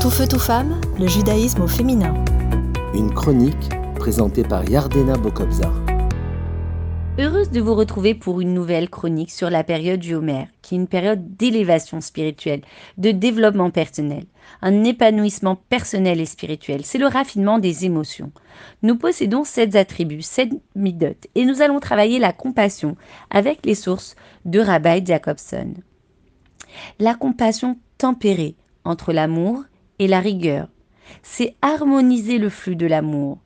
Tout feu, tout femme, le judaïsme au féminin. Une chronique présentée par Yardena Bokobzar. Heureuse de vous retrouver pour une nouvelle chronique sur la période du Homer, qui est une période d'élévation spirituelle, de développement personnel, un épanouissement personnel et spirituel. C'est le raffinement des émotions. Nous possédons sept attributs, sept midot, et nous allons travailler la compassion avec les sources de Rabbi Jacobson. La compassion tempérée entre l'amour la rigueur. C'est harmoniser le flux de l'amour.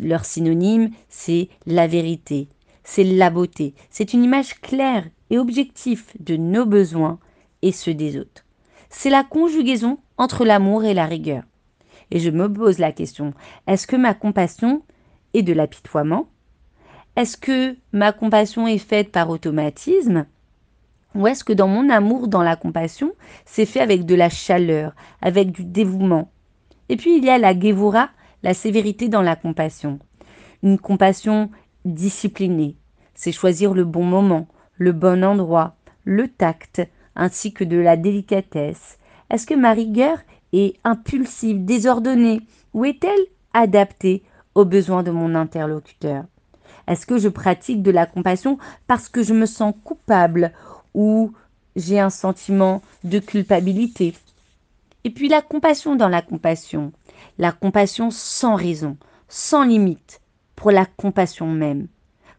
Leur synonyme, c'est la vérité, c'est la beauté. C'est une image claire et objective de nos besoins et ceux des autres. C'est la conjugaison entre l'amour et la rigueur. Et je me pose la question, est-ce que ma compassion est de l'apitoiement? Est-ce que ma compassion est faite par automatisme? Ou est-ce que dans mon amour, dans la compassion, c'est fait avec de la chaleur, avec du dévouement? Et puis il y a la Gevura, la sévérité dans la compassion. Une compassion disciplinée, c'est choisir le bon moment, le bon endroit, le tact, ainsi que de la délicatesse. Est-ce que ma rigueur est impulsive, désordonnée, ou est-elle adaptée aux besoins de mon interlocuteur? Est-ce que je pratique de la compassion parce que je me sens coupable ou j'ai un sentiment de culpabilité. Et puis la compassion dans la compassion, la compassion sans raison, sans limite, pour la compassion même.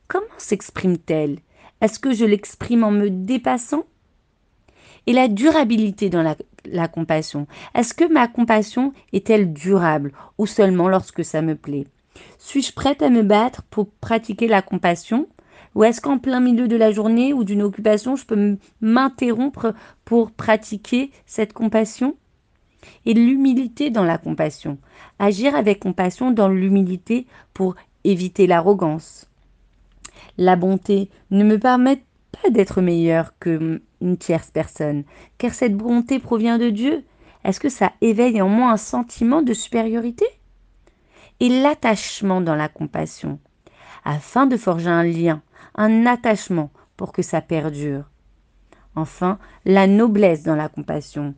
Comment s'exprime-t-elle? Est-ce que je l'exprime en me dépassant? Et la durabilité dans la, la compassion. Est-ce que ma compassion est-elle durable ou seulement lorsque ça me plaît? Suis-je prête à me battre pour pratiquer la compassion? Ou est-ce qu'en plein milieu de la journée ou d'une occupation, je peux m'interrompre pour pratiquer cette compassion? Et l'humilité dans la compassion. Agir avec compassion dans l'humilité pour éviter l'arrogance. La bonté ne me permet pas d'être meilleure que une tierce personne, car cette bonté provient de Dieu. Est-ce que ça éveille en moi un sentiment de supériorité? Et l'attachement dans la compassion, afin de forger un lien un attachement pour que ça perdure. Enfin, la noblesse dans la compassion.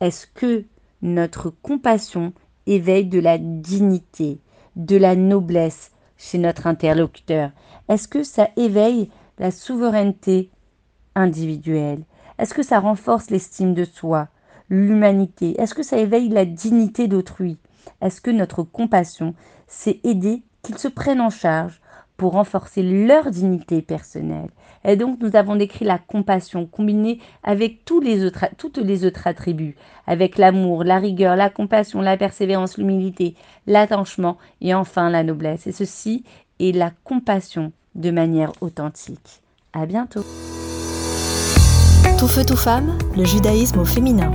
Est-ce que notre compassion éveille de la dignité, de la noblesse chez notre interlocuteur? Est-ce que ça éveille la souveraineté individuelle? Est-ce que ça renforce l'estime de soi, l'humanité? Est-ce que ça éveille la dignité d'autrui? Est-ce que notre compassion, c'est aider qu'ils se prennent en charge pour renforcer leur dignité personnelle. Et donc nous avons décrit la compassion combinée avec tous les autres, toutes les autres attributs, avec l'amour, la rigueur, la compassion, la persévérance, l'humilité, l'attachement et enfin la noblesse. Et ceci est la compassion de manière authentique. À bientôt. Tout feu, tout femme, le judaïsme au féminin.